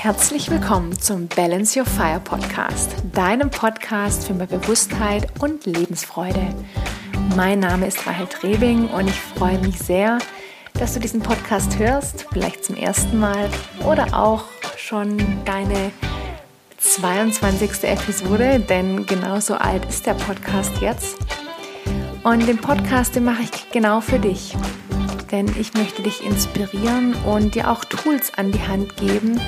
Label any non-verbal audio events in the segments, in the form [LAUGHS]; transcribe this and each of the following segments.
Herzlich willkommen zum Balance Your Fire Podcast, deinem Podcast für mehr Bewusstheit und Lebensfreude. Mein Name ist Rahel Trebing und ich freue mich sehr, dass du diesen Podcast hörst, vielleicht zum ersten Mal oder auch schon deine 22. Episode, denn genauso alt ist der Podcast jetzt. Und den Podcast, den mache ich genau für dich. Denn ich möchte dich inspirieren und dir auch Tools an die Hand geben,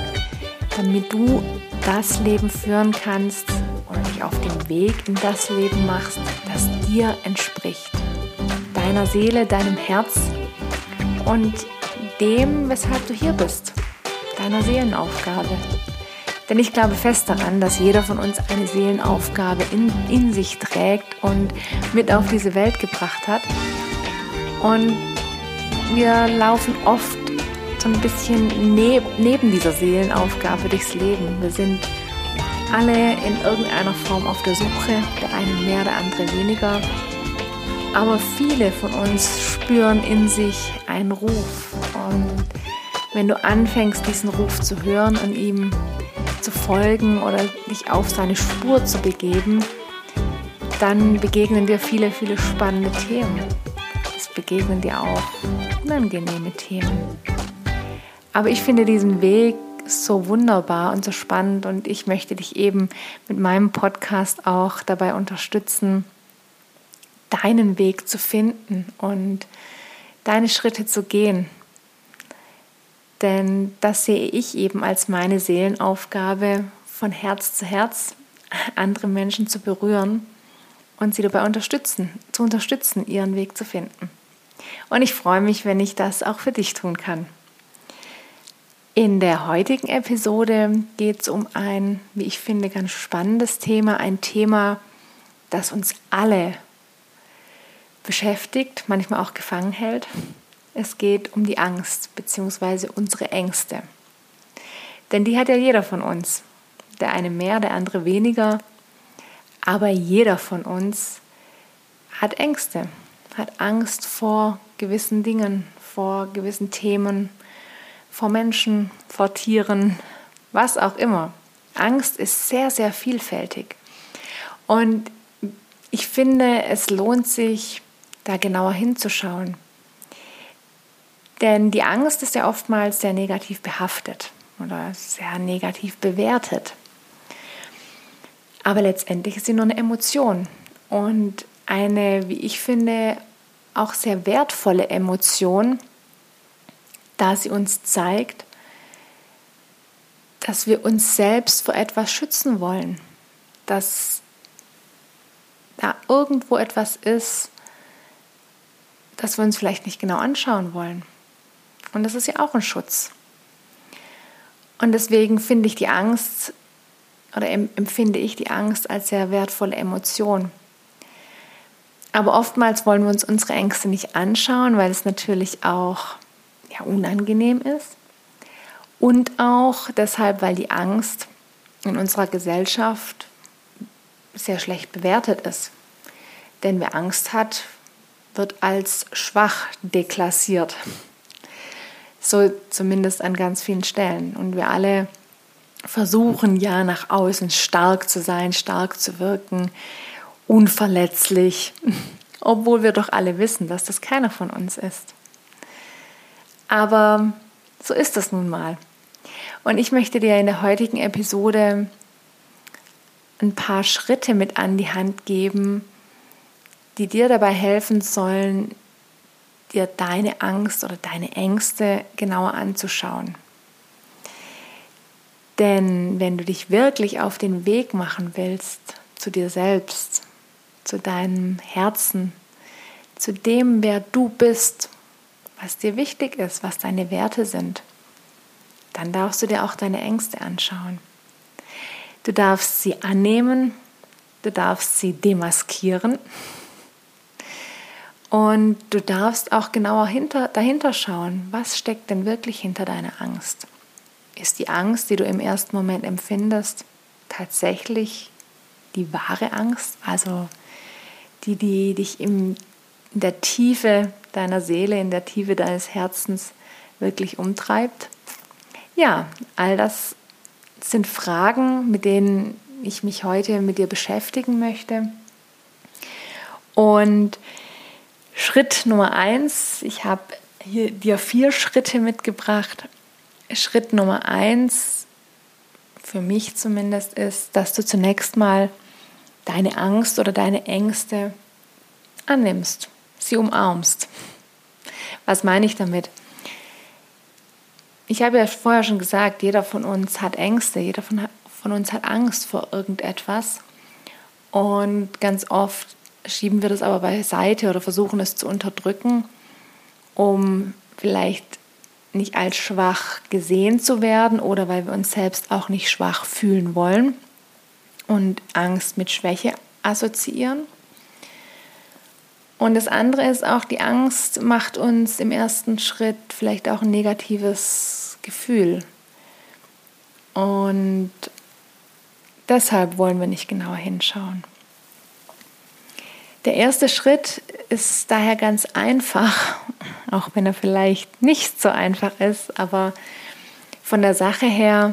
damit du das Leben führen kannst und dich auf den Weg in das Leben machst, das dir entspricht. Deiner Seele, deinem Herz und dem, weshalb du hier bist. Deiner Seelenaufgabe. Denn ich glaube fest daran, dass jeder von uns eine Seelenaufgabe in, in sich trägt und mit auf diese Welt gebracht hat. Und wir laufen oft so ein bisschen neb, neben dieser Seelenaufgabe durchs Leben. Wir sind alle in irgendeiner Form auf der Suche, der eine mehr, der andere weniger. Aber viele von uns spüren in sich einen Ruf. Und wenn du anfängst, diesen Ruf zu hören und ihm zu folgen oder dich auf seine Spur zu begeben, dann begegnen dir viele, viele spannende Themen. Es begegnen dir auch unangenehme Themen. Aber ich finde diesen Weg so wunderbar und so spannend und ich möchte dich eben mit meinem Podcast auch dabei unterstützen, deinen Weg zu finden und deine Schritte zu gehen. Denn das sehe ich eben als meine Seelenaufgabe, von Herz zu Herz andere Menschen zu berühren und sie dabei unterstützen, zu unterstützen, ihren Weg zu finden. Und ich freue mich, wenn ich das auch für dich tun kann. In der heutigen Episode geht es um ein, wie ich finde, ganz spannendes Thema, ein Thema, das uns alle beschäftigt, manchmal auch gefangen hält. Es geht um die Angst bzw. unsere Ängste. Denn die hat ja jeder von uns. Der eine mehr, der andere weniger. Aber jeder von uns hat Ängste, hat Angst vor gewissen Dingen, vor gewissen Themen, vor Menschen, vor Tieren, was auch immer. Angst ist sehr, sehr vielfältig. Und ich finde, es lohnt sich, da genauer hinzuschauen. Denn die Angst ist ja oftmals sehr negativ behaftet oder sehr negativ bewertet. Aber letztendlich ist sie nur eine Emotion und eine, wie ich finde, auch sehr wertvolle Emotion, da sie uns zeigt, dass wir uns selbst vor etwas schützen wollen, dass da irgendwo etwas ist, das wir uns vielleicht nicht genau anschauen wollen. Und das ist ja auch ein Schutz. Und deswegen finde ich die Angst oder empfinde ich die Angst als sehr wertvolle Emotion. Aber oftmals wollen wir uns unsere Ängste nicht anschauen, weil es natürlich auch ja, unangenehm ist. Und auch deshalb, weil die Angst in unserer Gesellschaft sehr schlecht bewertet ist. Denn wer Angst hat, wird als schwach deklassiert. So zumindest an ganz vielen Stellen. Und wir alle versuchen ja nach außen stark zu sein, stark zu wirken, unverletzlich, [LAUGHS] obwohl wir doch alle wissen, dass das keiner von uns ist. Aber so ist das nun mal. Und ich möchte dir in der heutigen Episode ein paar Schritte mit an die Hand geben, die dir dabei helfen sollen, dir deine Angst oder deine Ängste genauer anzuschauen. Denn wenn du dich wirklich auf den Weg machen willst zu dir selbst, zu deinem Herzen, zu dem, wer du bist, was dir wichtig ist, was deine Werte sind, dann darfst du dir auch deine Ängste anschauen. Du darfst sie annehmen, du darfst sie demaskieren und du darfst auch genauer hinter, dahinter schauen, was steckt denn wirklich hinter deiner Angst. Ist die Angst, die du im ersten Moment empfindest, tatsächlich die wahre Angst, also die, die dich in der Tiefe deiner Seele, in der Tiefe deines Herzens wirklich umtreibt? Ja, all das sind Fragen, mit denen ich mich heute mit dir beschäftigen möchte. Und Schritt Nummer eins, ich habe hier dir vier Schritte mitgebracht. Schritt Nummer eins, für mich zumindest, ist, dass du zunächst mal deine Angst oder deine Ängste annimmst, sie umarmst. Was meine ich damit? Ich habe ja vorher schon gesagt, jeder von uns hat Ängste, jeder von, von uns hat Angst vor irgendetwas. Und ganz oft schieben wir das aber beiseite oder versuchen es zu unterdrücken, um vielleicht nicht als schwach gesehen zu werden oder weil wir uns selbst auch nicht schwach fühlen wollen und Angst mit Schwäche assoziieren. Und das andere ist auch, die Angst macht uns im ersten Schritt vielleicht auch ein negatives Gefühl. Und deshalb wollen wir nicht genauer hinschauen. Der erste Schritt ist daher ganz einfach, [LAUGHS] auch wenn er vielleicht nicht so einfach ist, aber von der Sache her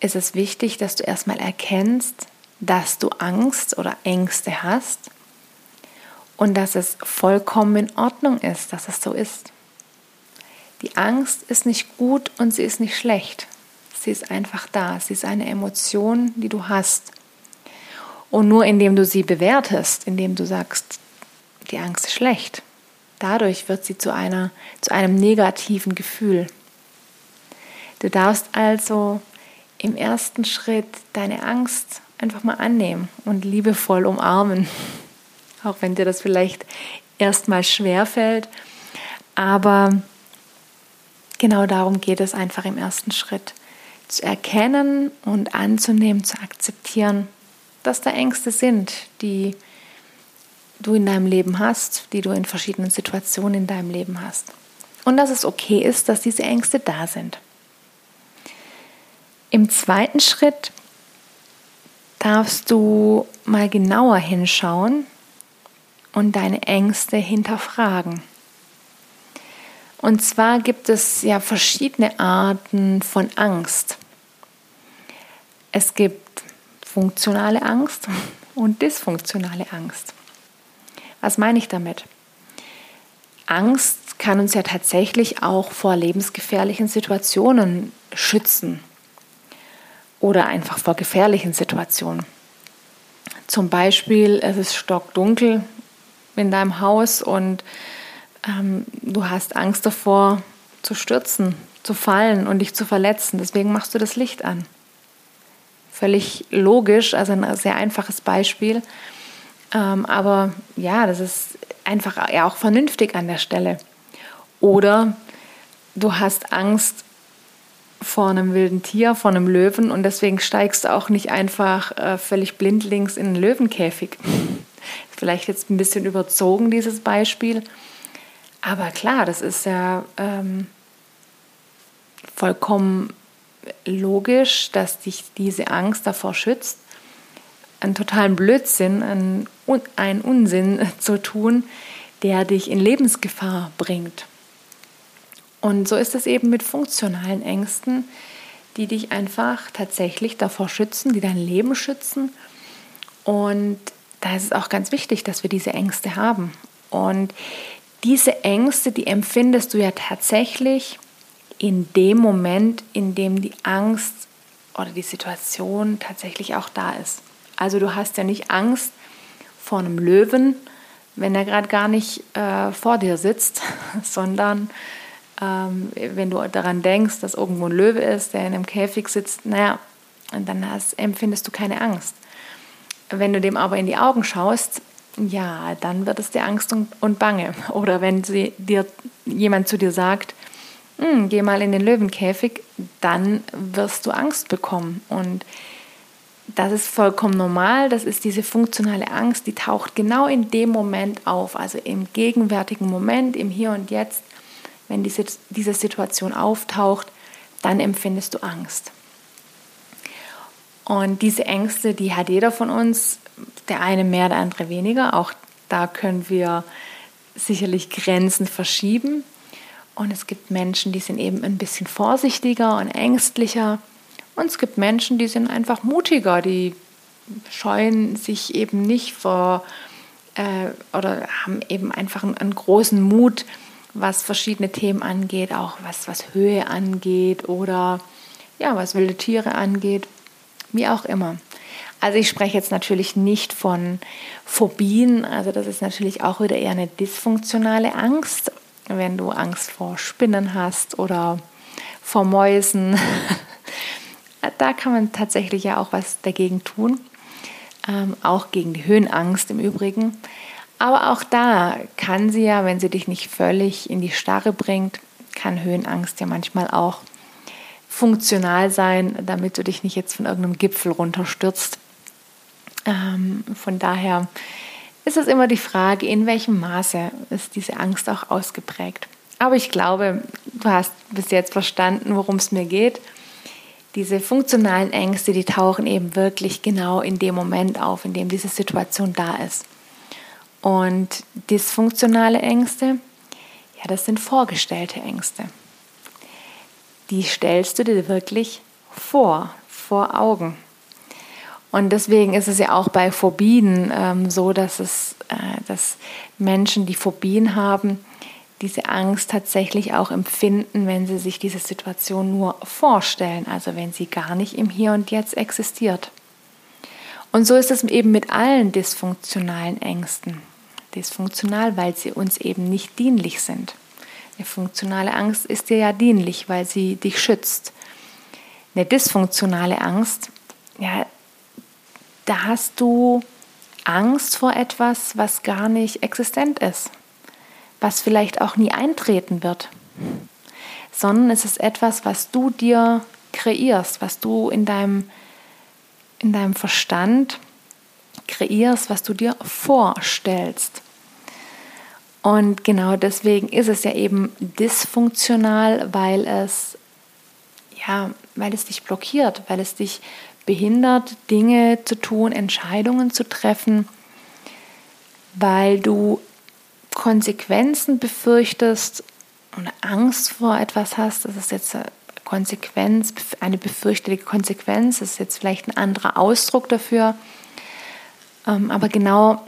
ist es wichtig, dass du erstmal erkennst, dass du Angst oder Ängste hast und dass es vollkommen in Ordnung ist, dass es so ist. Die Angst ist nicht gut und sie ist nicht schlecht. Sie ist einfach da. Sie ist eine Emotion, die du hast. Und nur indem du sie bewertest, indem du sagst, die Angst ist schlecht, dadurch wird sie zu, einer, zu einem negativen Gefühl. Du darfst also im ersten Schritt deine Angst einfach mal annehmen und liebevoll umarmen auch wenn dir das vielleicht erstmal schwer fällt. Aber genau darum geht es einfach im ersten Schritt. Zu erkennen und anzunehmen, zu akzeptieren, dass da Ängste sind, die du in deinem Leben hast, die du in verschiedenen Situationen in deinem Leben hast. Und dass es okay ist, dass diese Ängste da sind. Im zweiten Schritt darfst du mal genauer hinschauen, und deine Ängste hinterfragen. Und zwar gibt es ja verschiedene Arten von Angst. Es gibt funktionale Angst und dysfunktionale Angst. Was meine ich damit? Angst kann uns ja tatsächlich auch vor lebensgefährlichen Situationen schützen oder einfach vor gefährlichen Situationen. Zum Beispiel, es ist stockdunkel in deinem Haus und ähm, du hast Angst davor zu stürzen, zu fallen und dich zu verletzen. Deswegen machst du das Licht an. Völlig logisch, also ein sehr einfaches Beispiel. Ähm, aber ja, das ist einfach ja auch vernünftig an der Stelle. Oder du hast Angst vor einem wilden Tier, vor einem Löwen und deswegen steigst du auch nicht einfach äh, völlig blindlings in einen Löwenkäfig. Vielleicht jetzt ein bisschen überzogen, dieses Beispiel. Aber klar, das ist ja ähm, vollkommen logisch, dass dich diese Angst davor schützt, einen totalen Blödsinn, einen, einen Unsinn [LAUGHS] zu tun, der dich in Lebensgefahr bringt. Und so ist es eben mit funktionalen Ängsten, die dich einfach tatsächlich davor schützen, die dein Leben schützen und da ist es auch ganz wichtig, dass wir diese Ängste haben. Und diese Ängste, die empfindest du ja tatsächlich in dem Moment, in dem die Angst oder die Situation tatsächlich auch da ist. Also du hast ja nicht Angst vor einem Löwen, wenn er gerade gar nicht äh, vor dir sitzt, [LAUGHS] sondern ähm, wenn du daran denkst, dass irgendwo ein Löwe ist, der in einem Käfig sitzt, naja, dann hast, empfindest du keine Angst. Wenn du dem aber in die Augen schaust, ja, dann wird es dir Angst und, Bange. Oder wenn sie dir, jemand zu dir sagt, hm, geh mal in den Löwenkäfig, dann wirst du Angst bekommen. Und das ist vollkommen normal. Das ist diese funktionale Angst, die taucht genau in dem Moment auf, also im gegenwärtigen Moment, im Hier und Jetzt. Wenn diese, diese Situation auftaucht, dann empfindest du Angst. Und diese Ängste, die hat jeder von uns, der eine mehr, der andere weniger. Auch da können wir sicherlich Grenzen verschieben. Und es gibt Menschen, die sind eben ein bisschen vorsichtiger und ängstlicher Und es gibt Menschen, die sind einfach mutiger, die scheuen sich eben nicht vor äh, oder haben eben einfach einen, einen, großen Mut, was verschiedene Themen angeht, auch was, was Höhe angeht oder ja, was wilde Tiere angeht, wie auch immer. Also ich spreche jetzt natürlich nicht von Phobien, also das ist natürlich auch wieder eher eine dysfunktionale Angst, wenn du Angst vor Spinnen hast oder vor Mäusen. [LAUGHS] da kann man tatsächlich ja auch was dagegen tun ähm, auch gegen die Höhenangst im Übrigen. Aber auch da kann sie ja, wenn sie dich nicht völlig in die Starre bringt, kann Höhenangst ja manchmal auch funktional sein, damit du dich nicht jetzt von irgendeinem Gipfel runterstürzt. Ähm, von daher ist es immer die Frage, in welchem Maße ist diese Angst auch ausgeprägt. Aber ich glaube, du hast bis jetzt verstanden, worum es mir geht diese funktionalen Ängste, die tauchen eben wirklich genau in dem Moment auf, in dem diese Situation da ist. Und dysfunktionale Ängste, ja, das sind vorgestellte Ängste. Die stellst du dir wirklich vor, vor Augen. Und deswegen ist es ja auch bei Phobien ähm, so, dass es, äh, dass Menschen, die Phobien haben, diese Angst tatsächlich auch empfinden, wenn sie sich diese Situation nur vorstellen, also wenn sie gar nicht im Hier und Jetzt existiert. Und so ist es eben mit allen dysfunktionalen Ängsten. Dysfunktional, weil sie uns eben nicht dienlich sind. Eine funktionale Angst ist dir ja dienlich, weil sie dich schützt. Eine dysfunktionale Angst, ja, da hast du Angst vor etwas, was gar nicht existent ist was vielleicht auch nie eintreten wird, sondern es ist etwas, was du dir kreierst, was du in deinem, in deinem Verstand kreierst, was du dir vorstellst. Und genau deswegen ist es ja eben dysfunktional, weil es ja, weil es dich blockiert, weil es dich behindert, Dinge zu tun, Entscheidungen zu treffen, weil du Konsequenzen befürchtest und Angst vor etwas hast, das ist jetzt eine Konsequenz, eine befürchtete Konsequenz, das ist jetzt vielleicht ein anderer Ausdruck dafür. Ähm, aber genau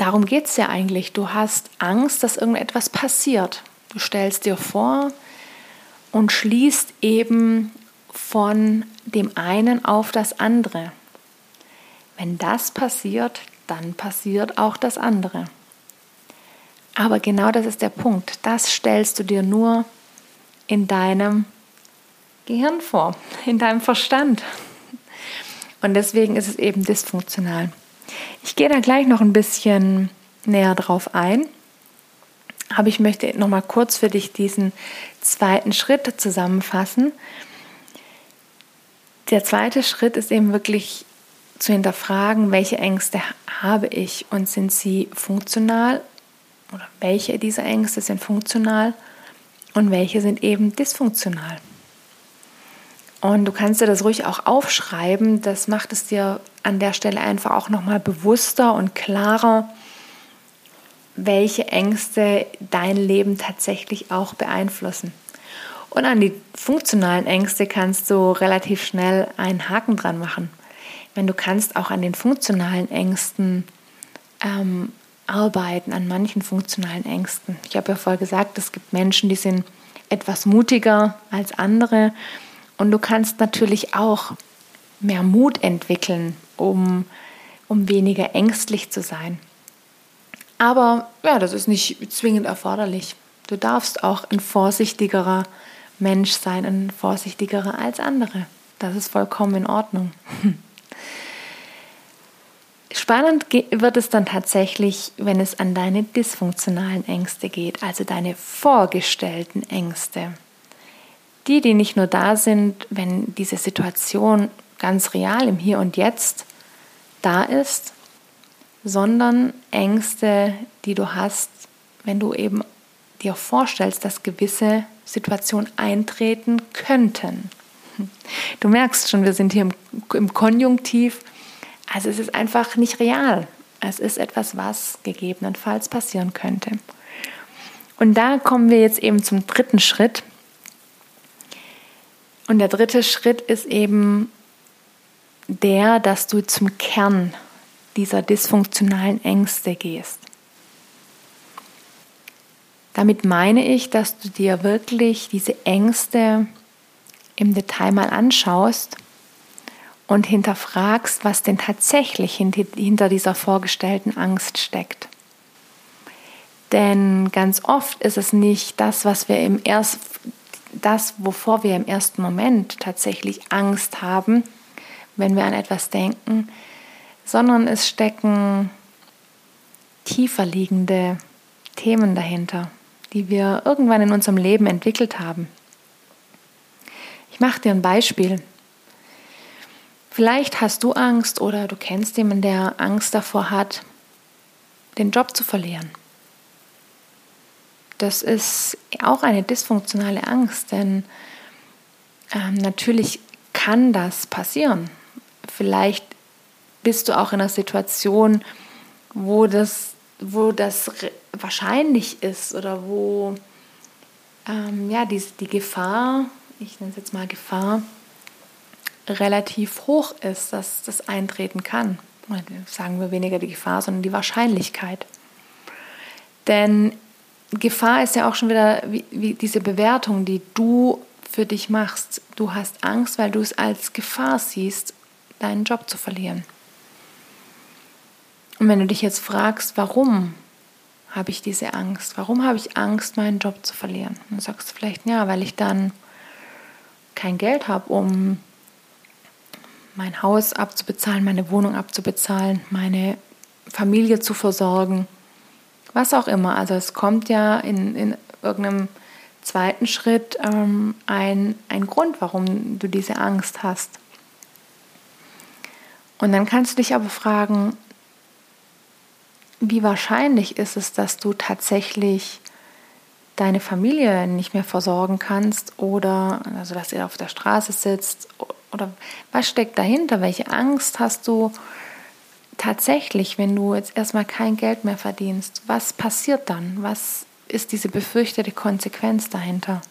darum geht es ja eigentlich. Du hast Angst, dass irgendetwas passiert. Du stellst dir vor und schließt eben von dem einen auf das andere. Wenn das passiert, dann passiert auch das andere. Aber genau das ist der Punkt. Das stellst du dir nur in deinem Gehirn vor, in deinem Verstand. Und deswegen ist es eben dysfunktional. Ich gehe da gleich noch ein bisschen näher drauf ein. Aber ich möchte noch mal kurz für dich diesen zweiten Schritt zusammenfassen. Der zweite Schritt ist eben wirklich zu hinterfragen, welche Ängste habe ich und sind sie funktional oder welche dieser Ängste sind funktional und welche sind eben dysfunktional. Und du kannst dir das ruhig auch aufschreiben, das macht es dir an der Stelle einfach auch nochmal bewusster und klarer, welche Ängste dein Leben tatsächlich auch beeinflussen. Und an die funktionalen Ängste kannst du relativ schnell einen Haken dran machen. Wenn du kannst auch an den funktionalen Ängsten ähm, arbeiten an manchen funktionalen Ängsten. Ich habe ja vorher gesagt, es gibt Menschen, die sind etwas mutiger als andere und du kannst natürlich auch mehr Mut entwickeln, um, um weniger ängstlich zu sein. Aber ja, das ist nicht zwingend erforderlich. Du darfst auch ein vorsichtigerer Mensch sein, ein vorsichtigerer als andere. Das ist vollkommen in Ordnung. [LAUGHS] Spannend wird es dann tatsächlich, wenn es an deine dysfunktionalen Ängste geht, also deine vorgestellten Ängste. Die, die nicht nur da sind, wenn diese Situation ganz real im Hier und Jetzt da ist, sondern Ängste, die du hast, wenn du eben dir vorstellst, dass gewisse Situationen eintreten könnten. Du merkst schon, wir sind hier im, Konjunktiv also es ist einfach nicht real. Es ist etwas, was gegebenenfalls passieren könnte. Und da kommen wir jetzt eben zum dritten Schritt. Und der dritte Schritt ist eben der, dass du zum Kern dieser dysfunktionalen Ängste gehst. Damit meine ich, dass du dir wirklich diese Ängste im Detail mal anschaust und hinterfragst, was denn tatsächlich hinter dieser vorgestellten Angst steckt. Denn ganz oft ist es nicht das, was wir im erst, das, wovor wir im ersten Moment tatsächlich Angst haben, wenn wir an etwas denken, sondern es stecken tiefer liegende Themen dahinter, die wir irgendwann in unserem Leben entwickelt haben. Ich mache dir ein Beispiel. Vielleicht hast du Angst oder du kennst jemanden, der Angst davor hat, den Job zu verlieren. Das ist auch eine dysfunktionale Angst, denn ähm, natürlich kann das passieren. Vielleicht bist du auch in einer Situation, wo das, wo das wahrscheinlich ist oder wo ähm, ja, die, die Gefahr, ich nenne es jetzt mal Gefahr, relativ hoch ist, dass das eintreten kann. Sagen wir weniger die Gefahr, sondern die Wahrscheinlichkeit. Denn Gefahr ist ja auch schon wieder wie, wie diese Bewertung, die du für dich machst. Du hast Angst, weil du es als Gefahr siehst, deinen Job zu verlieren. Und wenn du dich jetzt fragst, warum habe ich diese Angst? Warum habe ich Angst, meinen Job zu verlieren? Dann sagst du vielleicht, ja, weil ich dann kein Geld habe, um mein Haus abzubezahlen, meine Wohnung abzubezahlen, meine Familie zu versorgen, was auch immer. Also es kommt ja in, in irgendeinem zweiten Schritt ähm, ein, ein Grund, warum du diese Angst hast. Und dann kannst du dich aber fragen, wie wahrscheinlich ist es, dass du tatsächlich deine Familie nicht mehr versorgen kannst oder also dass ihr auf der Straße sitzt oder was steckt dahinter? Welche Angst hast du tatsächlich, wenn du jetzt erstmal kein Geld mehr verdienst? Was passiert dann? Was ist diese befürchtete Konsequenz dahinter?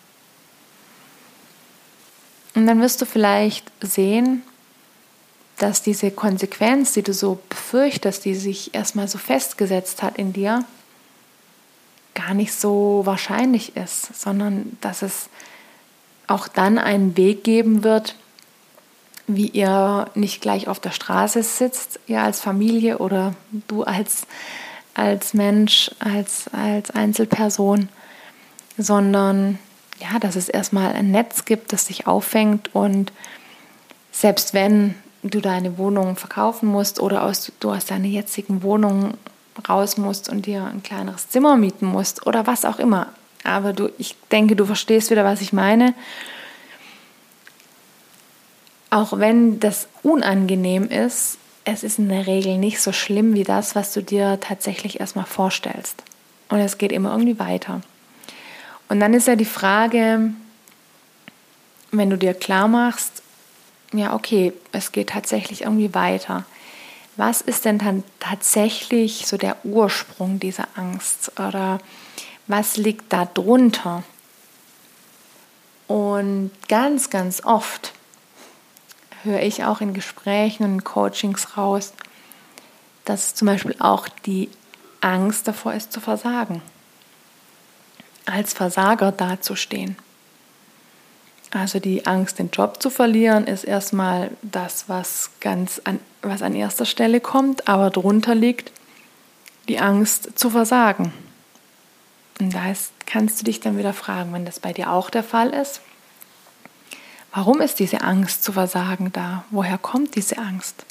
Und dann wirst du vielleicht sehen, dass diese Konsequenz, die du so befürchtest, die sich erstmal so festgesetzt hat in dir, gar nicht so wahrscheinlich ist, sondern dass es auch dann einen Weg geben wird, wie ihr nicht gleich auf der Straße sitzt, ihr als Familie oder du als, als Mensch, als, als Einzelperson, sondern ja, dass es erstmal ein Netz gibt, das dich auffängt und selbst wenn du deine Wohnung verkaufen musst oder aus, du aus deiner jetzigen Wohnung raus musst und dir ein kleineres Zimmer mieten musst oder was auch immer. Aber du, ich denke, du verstehst wieder, was ich meine. Auch wenn das unangenehm ist, es ist in der Regel nicht so schlimm wie das, was du dir tatsächlich erstmal vorstellst. Und es geht immer irgendwie weiter. Und dann ist ja die Frage, wenn du dir klar machst, ja, okay, es geht tatsächlich irgendwie weiter. Was ist denn dann tatsächlich so der Ursprung dieser Angst oder was liegt da drunter? Und ganz, ganz oft höre ich auch in Gesprächen und in Coachings raus, dass zum Beispiel auch die Angst davor ist zu versagen, als Versager dazustehen. Also die Angst, den Job zu verlieren, ist erstmal das, was ganz an, was an erster Stelle kommt, aber drunter liegt die Angst zu versagen. Und da kannst du dich dann wieder fragen, wenn das bei dir auch der Fall ist, warum ist diese Angst zu versagen da? Woher kommt diese Angst?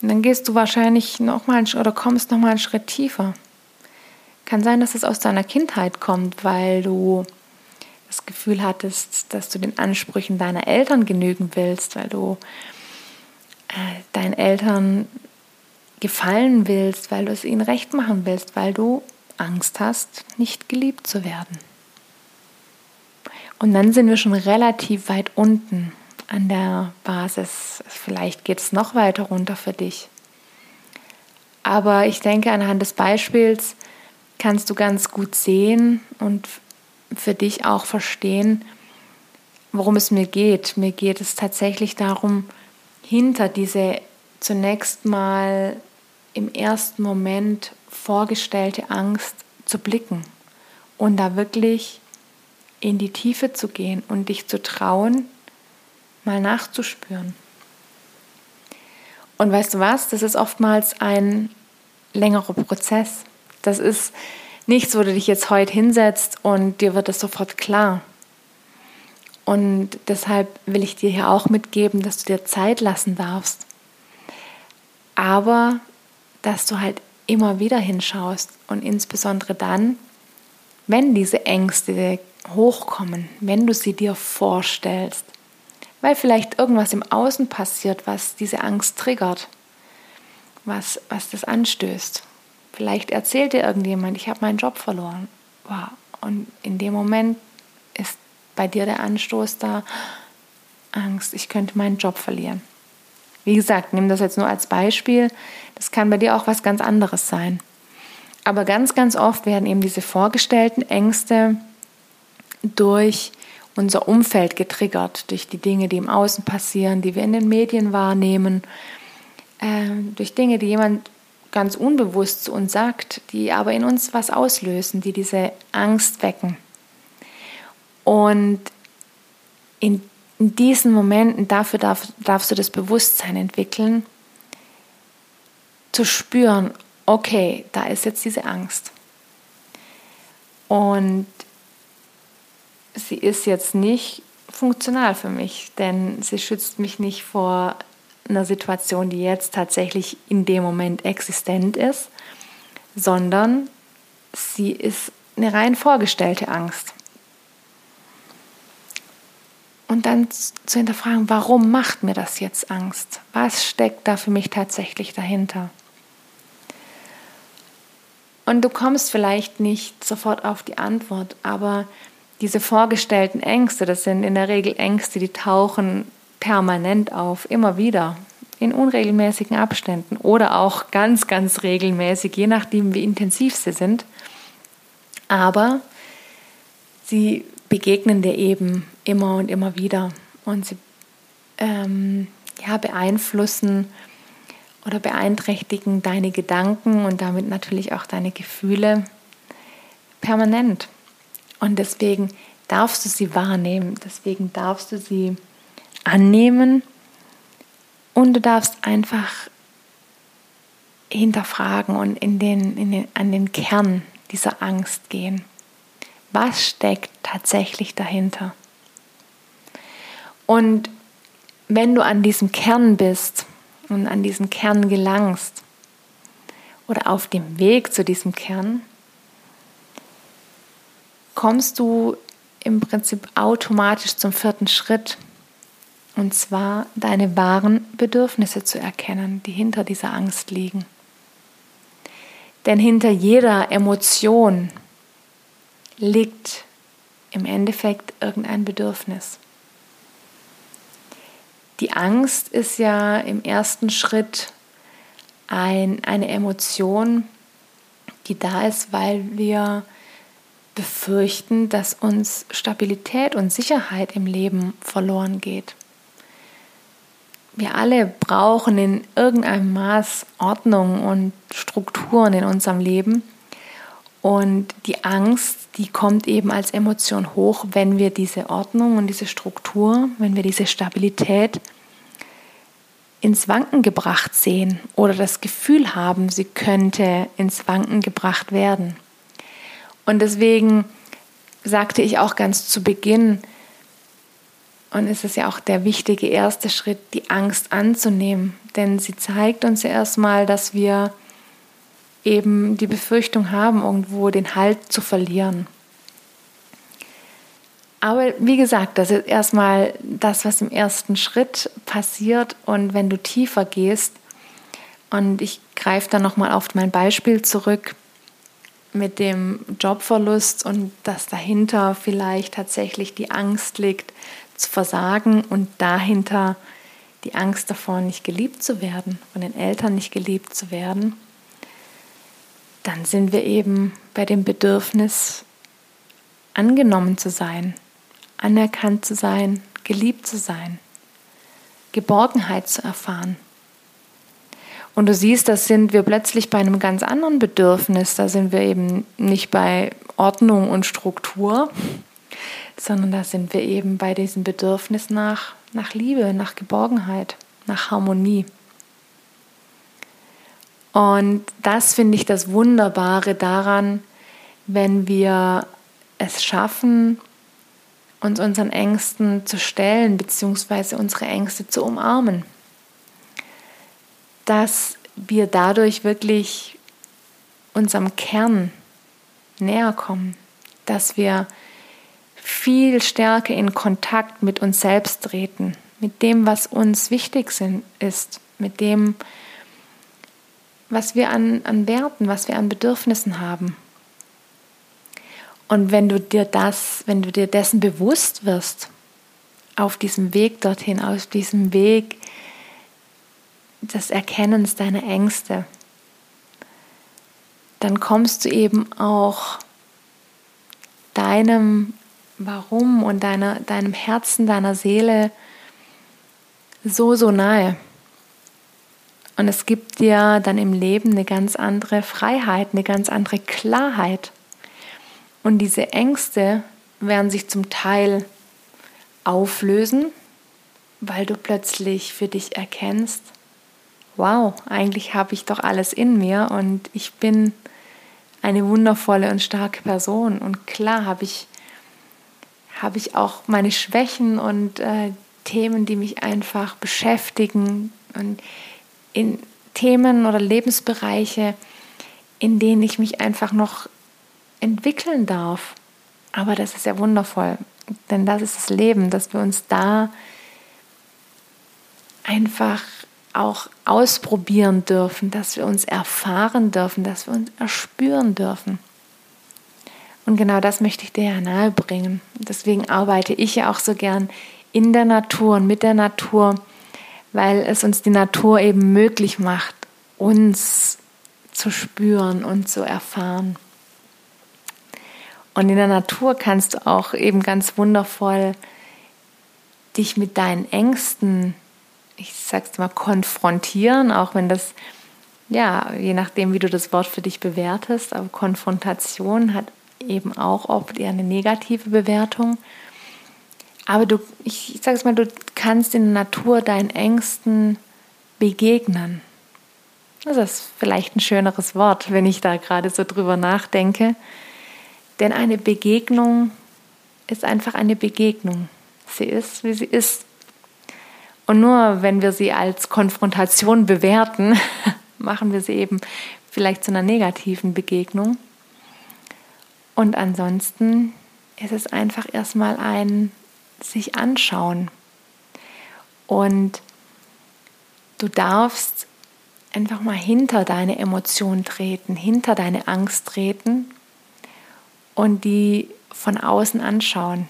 Und dann gehst du wahrscheinlich noch mal oder kommst noch mal einen Schritt tiefer. Kann sein, dass es aus deiner Kindheit kommt, weil du das Gefühl hattest, dass du den Ansprüchen deiner Eltern genügen willst, weil du äh, deinen Eltern gefallen willst, weil du es ihnen recht machen willst, weil du Angst hast, nicht geliebt zu werden. Und dann sind wir schon relativ weit unten an der Basis. Vielleicht geht es noch weiter runter für dich. Aber ich denke, anhand des Beispiels kannst du ganz gut sehen und für dich auch verstehen, worum es mir geht. Mir geht es tatsächlich darum, hinter diese zunächst mal im ersten Moment vorgestellte Angst zu blicken und da wirklich in die Tiefe zu gehen und dich zu trauen, mal nachzuspüren. Und weißt du was, das ist oftmals ein längerer Prozess. Das ist nichts, wo du dich jetzt heute hinsetzt und dir wird das sofort klar. Und deshalb will ich dir hier auch mitgeben, dass du dir Zeit lassen darfst. Aber dass du halt immer wieder hinschaust und insbesondere dann, wenn diese Ängste hochkommen, wenn du sie dir vorstellst, weil vielleicht irgendwas im Außen passiert, was diese Angst triggert, was, was das anstößt. Vielleicht erzählt dir irgendjemand, ich habe meinen Job verloren. Wow. Und in dem Moment ist bei dir der Anstoß da, Angst, ich könnte meinen Job verlieren. Wie gesagt, nimm das jetzt nur als Beispiel. Das kann bei dir auch was ganz anderes sein. Aber ganz, ganz oft werden eben diese vorgestellten Ängste durch unser Umfeld getriggert, durch die Dinge, die im Außen passieren, die wir in den Medien wahrnehmen, äh, durch Dinge, die jemand ganz unbewusst zu uns sagt, die aber in uns was auslösen, die diese Angst wecken. Und in in diesen Momenten, dafür darf, darfst du das Bewusstsein entwickeln, zu spüren, okay, da ist jetzt diese Angst. Und sie ist jetzt nicht funktional für mich, denn sie schützt mich nicht vor einer Situation, die jetzt tatsächlich in dem Moment existent ist, sondern sie ist eine rein vorgestellte Angst. Und dann zu hinterfragen, warum macht mir das jetzt Angst? Was steckt da für mich tatsächlich dahinter? Und du kommst vielleicht nicht sofort auf die Antwort, aber diese vorgestellten Ängste, das sind in der Regel Ängste, die tauchen permanent auf, immer wieder, in unregelmäßigen Abständen oder auch ganz, ganz regelmäßig, je nachdem, wie intensiv sie sind. Aber sie begegnen dir eben immer und immer wieder und sie ähm, ja, beeinflussen oder beeinträchtigen deine Gedanken und damit natürlich auch deine Gefühle permanent. Und deswegen darfst du sie wahrnehmen, deswegen darfst du sie annehmen und du darfst einfach hinterfragen und in den, in den, an den Kern dieser Angst gehen was steckt tatsächlich dahinter. Und wenn du an diesem Kern bist und an diesen Kern gelangst oder auf dem Weg zu diesem Kern, kommst du im Prinzip automatisch zum vierten Schritt. Und zwar deine wahren Bedürfnisse zu erkennen, die hinter dieser Angst liegen. Denn hinter jeder Emotion, liegt im Endeffekt irgendein Bedürfnis. Die Angst ist ja im ersten Schritt ein, eine Emotion, die da ist, weil wir befürchten, dass uns Stabilität und Sicherheit im Leben verloren geht. Wir alle brauchen in irgendeinem Maß Ordnung und Strukturen in unserem Leben. Und die Angst die kommt eben als Emotion hoch, wenn wir diese Ordnung und diese Struktur, wenn wir diese Stabilität ins Wanken gebracht sehen oder das Gefühl haben, sie könnte ins Wanken gebracht werden. Und deswegen sagte ich auch ganz zu Beginn, und es ist ja auch der wichtige erste Schritt, die Angst anzunehmen, denn sie zeigt uns ja erstmal, dass wir eben die Befürchtung haben, irgendwo den Halt zu verlieren. Aber wie gesagt, das ist erstmal das, was im ersten Schritt passiert. Und wenn du tiefer gehst, und ich greife dann nochmal auf mein Beispiel zurück mit dem Jobverlust und dass dahinter vielleicht tatsächlich die Angst liegt, zu versagen und dahinter die Angst davor, nicht geliebt zu werden, von den Eltern nicht geliebt zu werden dann sind wir eben bei dem Bedürfnis, angenommen zu sein, anerkannt zu sein, geliebt zu sein, Geborgenheit zu erfahren. Und du siehst, da sind wir plötzlich bei einem ganz anderen Bedürfnis. Da sind wir eben nicht bei Ordnung und Struktur, sondern da sind wir eben bei diesem Bedürfnis nach, nach Liebe, nach Geborgenheit, nach Harmonie. Und das finde ich das Wunderbare daran, wenn wir es schaffen, uns unseren Ängsten zu stellen, beziehungsweise unsere Ängste zu umarmen. Dass wir dadurch wirklich unserem Kern näher kommen, dass wir viel stärker in Kontakt mit uns selbst treten, mit dem, was uns wichtig sind, ist, mit dem, was wir an, an Werten, was wir an Bedürfnissen haben. Und wenn du dir das, wenn du dir dessen bewusst wirst, auf diesem Weg dorthin, auf diesem Weg des Erkennens deiner Ängste, dann kommst du eben auch deinem Warum und deiner, deinem Herzen, deiner Seele so, so nahe. Und es gibt dir dann im Leben eine ganz andere Freiheit, eine ganz andere Klarheit. Und diese Ängste werden sich zum Teil auflösen, weil du plötzlich für dich erkennst, wow, eigentlich habe ich doch alles in mir und ich bin eine wundervolle und starke Person. Und klar habe ich, habe ich auch meine Schwächen und äh, Themen, die mich einfach beschäftigen und in Themen oder Lebensbereiche, in denen ich mich einfach noch entwickeln darf. Aber das ist ja wundervoll, denn das ist das Leben, dass wir uns da einfach auch ausprobieren dürfen, dass wir uns erfahren dürfen, dass wir uns erspüren dürfen. Und genau das möchte ich dir ja nahe bringen. Deswegen arbeite ich ja auch so gern in der Natur und mit der Natur, weil es uns die Natur eben möglich macht, uns zu spüren und zu erfahren. Und in der Natur kannst du auch eben ganz wundervoll dich mit deinen Ängsten, ich sag's mal, konfrontieren, auch wenn das, ja, je nachdem, wie du das Wort für dich bewertest, aber Konfrontation hat eben auch oft eher eine negative Bewertung. Aber du, ich sage es mal, du kannst in der Natur deinen Ängsten begegnen. Das ist vielleicht ein schöneres Wort, wenn ich da gerade so drüber nachdenke. Denn eine Begegnung ist einfach eine Begegnung. Sie ist, wie sie ist. Und nur wenn wir sie als Konfrontation bewerten, [LAUGHS] machen wir sie eben vielleicht zu einer negativen Begegnung. Und ansonsten ist es einfach erstmal ein sich anschauen. Und du darfst einfach mal hinter deine Emotionen treten, hinter deine Angst treten und die von außen anschauen.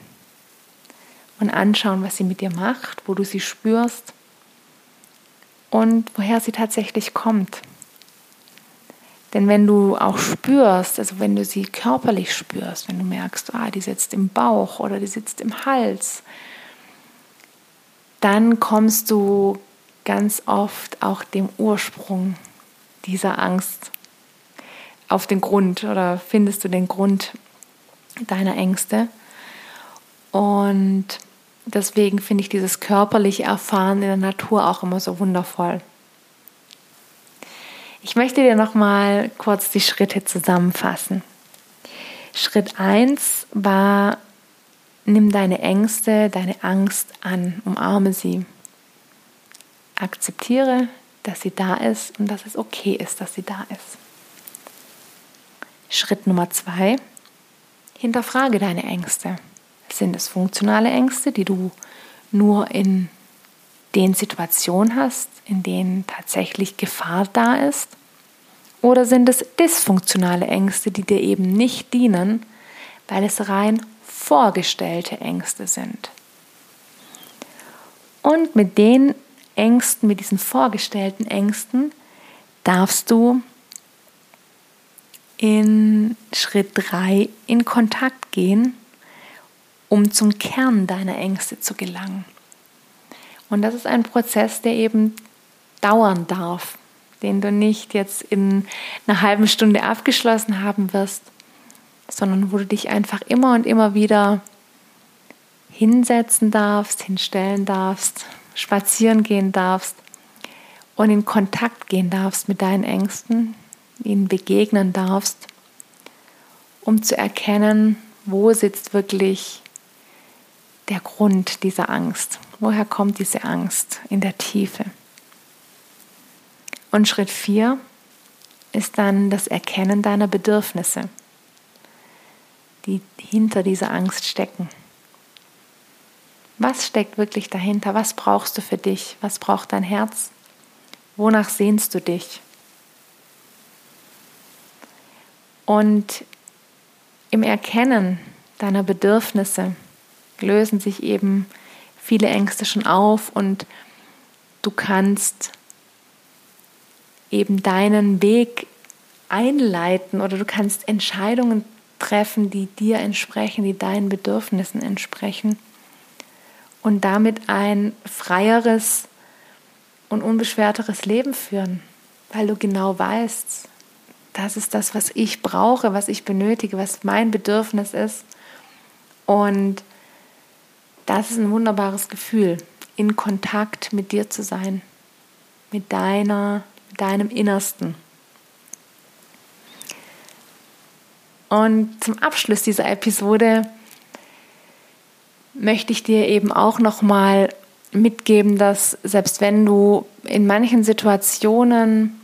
Und anschauen, was sie mit dir macht, wo du sie spürst und woher sie tatsächlich kommt. Denn wenn du auch spürst, also wenn du sie körperlich spürst, wenn du merkst, ah, die sitzt im Bauch oder die sitzt im Hals, dann kommst du ganz oft auch dem Ursprung dieser Angst auf den Grund oder findest du den Grund deiner Ängste. Und deswegen finde ich dieses körperliche Erfahren in der Natur auch immer so wundervoll. Ich möchte dir noch mal kurz die Schritte zusammenfassen. Schritt 1 war, nimm deine Ängste, deine Angst an, umarme sie. Akzeptiere, dass sie da ist und dass es okay ist, dass sie da ist. Schritt Nummer 2, hinterfrage deine Ängste. Sind es funktionale Ängste, die du nur in den Situationen hast, in denen tatsächlich Gefahr da ist? Oder sind es dysfunktionale Ängste, die dir eben nicht dienen, weil es rein vorgestellte Ängste sind? Und mit den Ängsten, mit diesen vorgestellten Ängsten, darfst du in Schritt 3 in Kontakt gehen um zum Kern deiner Ängste zu gelangen. Und das ist ein Prozess, der eben dauern darf, den du nicht jetzt in einer halben Stunde abgeschlossen haben wirst, sondern wo du dich einfach immer und immer wieder hinsetzen darfst, hinstellen darfst, spazieren gehen darfst und in Kontakt gehen darfst mit deinen Ängsten, ihnen begegnen darfst, um zu erkennen, wo sitzt wirklich der Grund dieser Angst. Woher kommt diese Angst in der Tiefe? Und Schritt 4 ist dann das Erkennen deiner Bedürfnisse, die hinter dieser Angst stecken. Was steckt wirklich dahinter? Was brauchst du für dich? Was braucht dein Herz? Wonach sehnst du dich? Und im Erkennen deiner Bedürfnisse lösen sich eben viele Ängste schon auf und du kannst eben deinen Weg einleiten oder du kannst Entscheidungen treffen, die dir entsprechen, die deinen Bedürfnissen entsprechen und damit ein freieres und unbeschwerteres Leben führen, weil du genau weißt, das ist das, was ich brauche, was ich benötige, was mein Bedürfnis ist. Und das ist ein wunderbares Gefühl, in Kontakt mit dir zu sein, mit deiner, deinem Innersten. Und zum Abschluss dieser Episode möchte ich dir eben auch noch mal mitgeben, dass selbst wenn du in manchen Situationen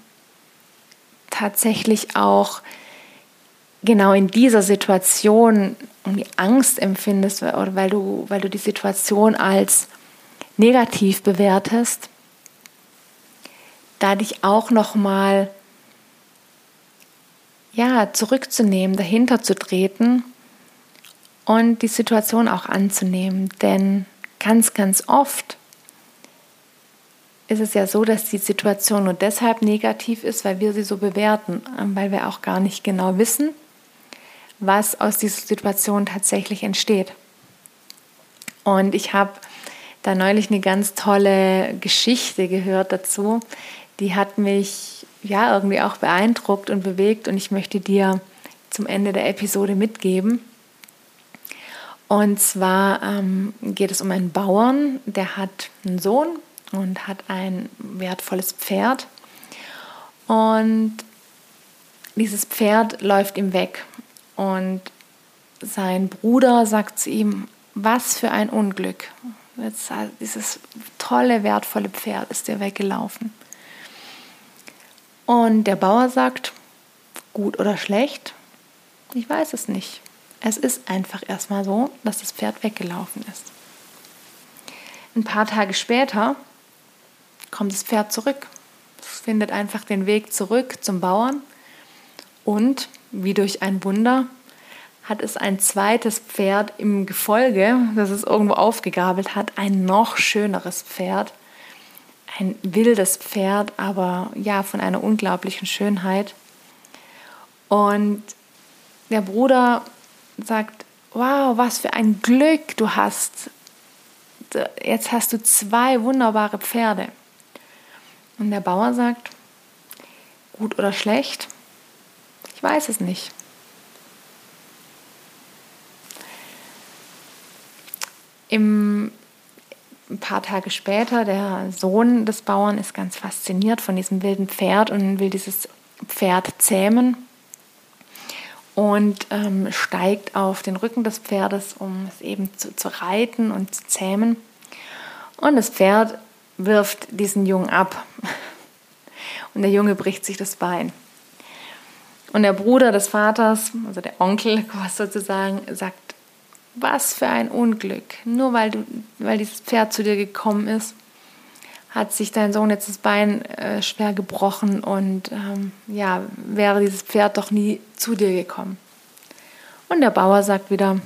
tatsächlich auch genau in dieser Situation die Angst empfindest oder weil du, weil du die Situation als negativ bewertest, da dich auch noch mal ja zurückzunehmen, dahinter zu treten und die Situation auch anzunehmen, denn ganz ganz oft ist es ja so, dass die Situation nur deshalb negativ ist, weil wir sie so bewerten, weil wir auch gar nicht genau wissen, was aus dieser Situation tatsächlich entsteht. Und ich habe da neulich eine ganz tolle Geschichte gehört dazu. Die hat mich ja irgendwie auch beeindruckt und bewegt und ich möchte dir zum Ende der Episode mitgeben. Und zwar ähm, geht es um einen Bauern, der hat einen Sohn und hat ein wertvolles Pferd. Und dieses Pferd läuft ihm weg und sein Bruder sagt zu ihm, was für ein Unglück. Jetzt, dieses tolle, wertvolle Pferd ist dir weggelaufen. Und der Bauer sagt, gut oder schlecht, ich weiß es nicht. Es ist einfach erstmal so, dass das Pferd weggelaufen ist. Ein paar Tage später kommt das Pferd zurück. Es findet einfach den Weg zurück zum Bauern und wie durch ein Wunder hat es ein zweites Pferd im Gefolge, das es irgendwo aufgegabelt hat, ein noch schöneres Pferd, ein wildes Pferd, aber ja, von einer unglaublichen Schönheit. Und der Bruder sagt, wow, was für ein Glück du hast. Jetzt hast du zwei wunderbare Pferde. Und der Bauer sagt, gut oder schlecht, ich weiß es nicht. Im, ein paar Tage später, der Sohn des Bauern ist ganz fasziniert von diesem wilden Pferd und will dieses Pferd zähmen und ähm, steigt auf den Rücken des Pferdes, um es eben zu, zu reiten und zu zähmen. Und das Pferd wirft diesen Jungen ab. [LAUGHS] Und der Junge bricht sich das Bein. Und der Bruder des Vaters, also der Onkel [LAUGHS] sozusagen, sagt, was für ein Unglück. Nur weil, du, weil dieses Pferd zu dir gekommen ist, hat sich dein Sohn jetzt das Bein äh, schwer gebrochen und ähm, ja, wäre dieses Pferd doch nie zu dir gekommen. Und der Bauer sagt wieder,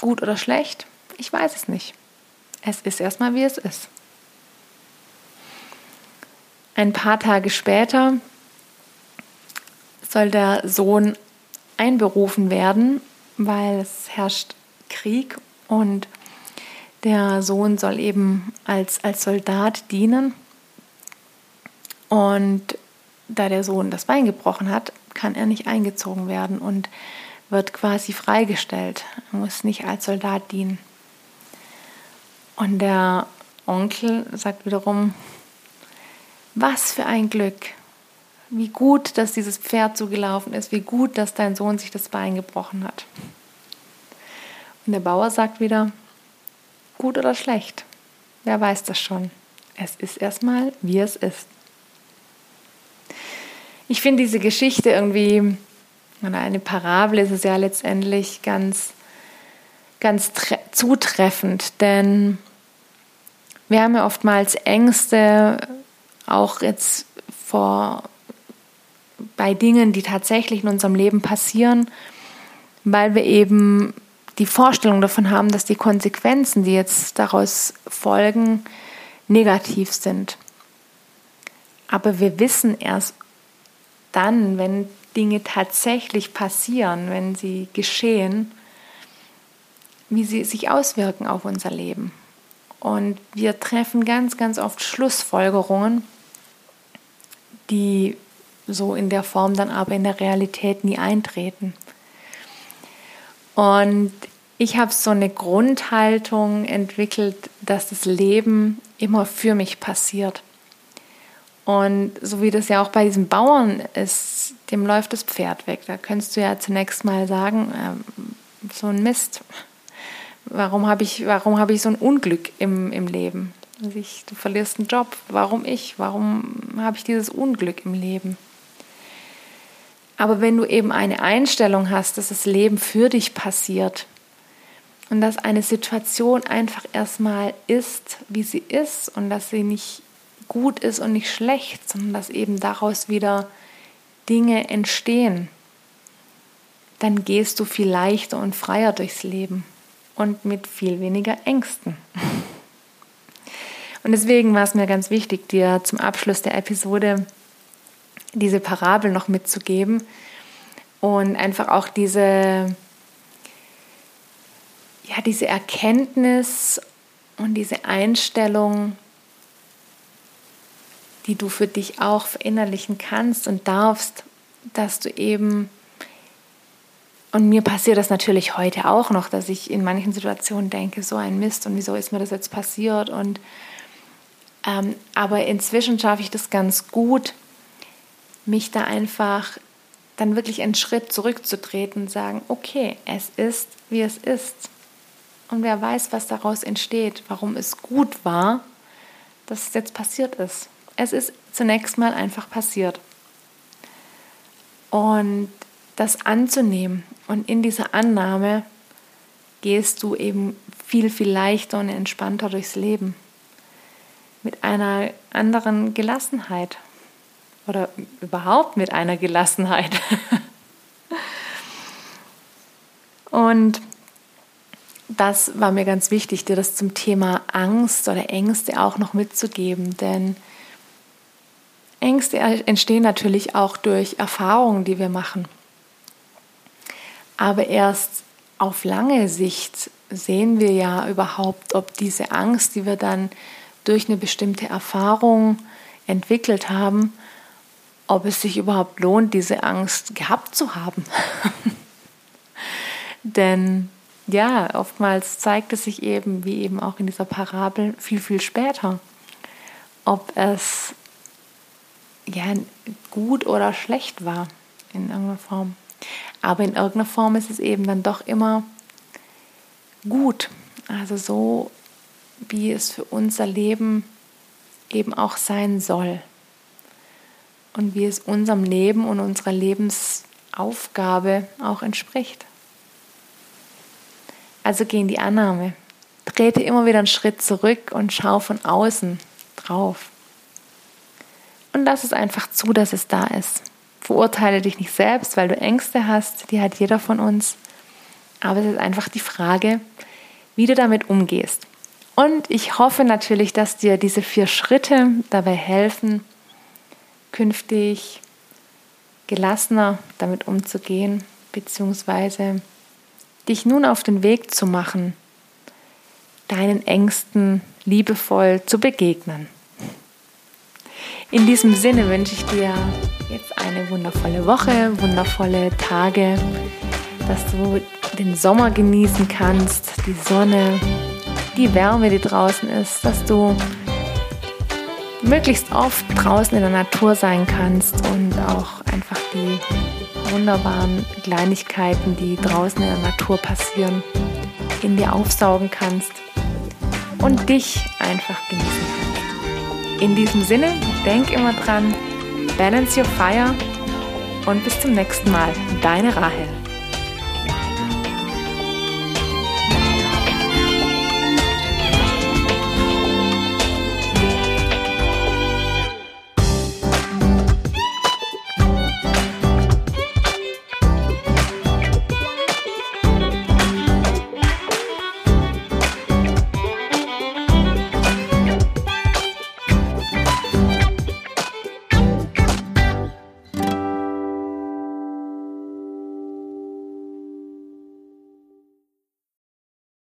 gut oder schlecht, ich weiß es nicht. Es ist erstmal, wie es ist. Ein paar Tage später soll der Sohn einberufen werden, weil es herrscht Krieg Und der Sohn soll eben als, als Soldat dienen. Und da der Sohn das Bein gebrochen hat, kann er nicht eingezogen werden und wird quasi freigestellt. Er muss nicht als Soldat dienen. Und der Onkel sagt wiederum, was für ein Glück. Wie gut, dass dieses Pferd so gelaufen ist. Wie gut, dass dein Sohn sich das Bein gebrochen hat. Und der Bauer sagt wieder, gut oder schlecht. Wer weiß das schon. Es ist erstmal, wie es ist. Ich finde diese Geschichte irgendwie, oder eine Parabel ist es ja letztendlich ganz, ganz zutreffend, denn wir haben ja oftmals Ängste, auch jetzt vor, bei Dingen, die tatsächlich in unserem Leben passieren, weil wir eben die Vorstellung davon haben, dass die Konsequenzen, die jetzt daraus folgen, negativ sind. Aber wir wissen erst dann, wenn Dinge tatsächlich passieren, wenn sie geschehen, wie sie sich auswirken auf unser Leben. Und wir treffen ganz, ganz oft Schlussfolgerungen, die so in der Form dann aber in der Realität nie eintreten. Und ich habe so eine Grundhaltung entwickelt, dass das Leben immer für mich passiert. Und so wie das ja auch bei diesem Bauern ist, dem läuft das Pferd weg. Da könntest du ja zunächst mal sagen, äh, so ein Mist. Warum habe ich, habe ich so ein Unglück im, im Leben? Also ich, du verlierst einen Job. Warum ich? Warum habe ich dieses Unglück im Leben? Aber wenn du eben eine Einstellung hast, dass das Leben für dich passiert und dass eine Situation einfach erstmal ist, wie sie ist und dass sie nicht gut ist und nicht schlecht, sondern dass eben daraus wieder Dinge entstehen, dann gehst du viel leichter und freier durchs Leben und mit viel weniger Ängsten. Und deswegen war es mir ganz wichtig, dir zum Abschluss der Episode diese Parabel noch mitzugeben und einfach auch diese, ja, diese Erkenntnis und diese Einstellung, die du für dich auch verinnerlichen kannst und darfst, dass du eben, und mir passiert das natürlich heute auch noch, dass ich in manchen Situationen denke, so ein Mist und wieso ist mir das jetzt passiert? Und ähm, aber inzwischen schaffe ich das ganz gut, mich da einfach dann wirklich einen Schritt zurückzutreten und sagen, okay, es ist, wie es ist. Und wer weiß, was daraus entsteht, warum es gut war, dass es jetzt passiert ist. Es ist zunächst mal einfach passiert. Und das anzunehmen und in dieser Annahme gehst du eben viel, viel leichter und entspannter durchs Leben. Mit einer anderen Gelassenheit oder überhaupt mit einer Gelassenheit. Und das war mir ganz wichtig, dir das zum Thema Angst oder Ängste auch noch mitzugeben, denn Ängste entstehen natürlich auch durch Erfahrungen, die wir machen. Aber erst auf lange Sicht sehen wir ja überhaupt, ob diese Angst, die wir dann durch eine bestimmte Erfahrung entwickelt haben, ob es sich überhaupt lohnt, diese Angst gehabt zu haben. [LAUGHS] Denn ja, oftmals zeigt es sich eben, wie eben auch in dieser Parabel, viel, viel später, ob es ja gut oder schlecht war in irgendeiner Form. Aber in irgendeiner Form ist es eben dann doch immer gut. Also so, wie es für unser Leben eben auch sein soll und wie es unserem Leben und unserer Lebensaufgabe auch entspricht. Also geh in die Annahme. Trete immer wieder einen Schritt zurück und schau von außen drauf. Und lass es einfach zu, dass es da ist. Verurteile dich nicht selbst, weil du Ängste hast, die hat jeder von uns. Aber es ist einfach die Frage, wie du damit umgehst. Und ich hoffe natürlich, dass dir diese vier Schritte dabei helfen, künftig gelassener damit umzugehen, beziehungsweise dich nun auf den Weg zu machen, deinen Ängsten liebevoll zu begegnen. In diesem Sinne wünsche ich dir jetzt eine wundervolle Woche, wundervolle Tage, dass du den Sommer genießen kannst, die Sonne, die Wärme, die draußen ist, dass du möglichst oft draußen in der Natur sein kannst und auch einfach die wunderbaren Kleinigkeiten, die draußen in der Natur passieren, in dir aufsaugen kannst und dich einfach genießen kannst. In diesem Sinne, denk immer dran, balance your fire und bis zum nächsten Mal. Deine Rahel.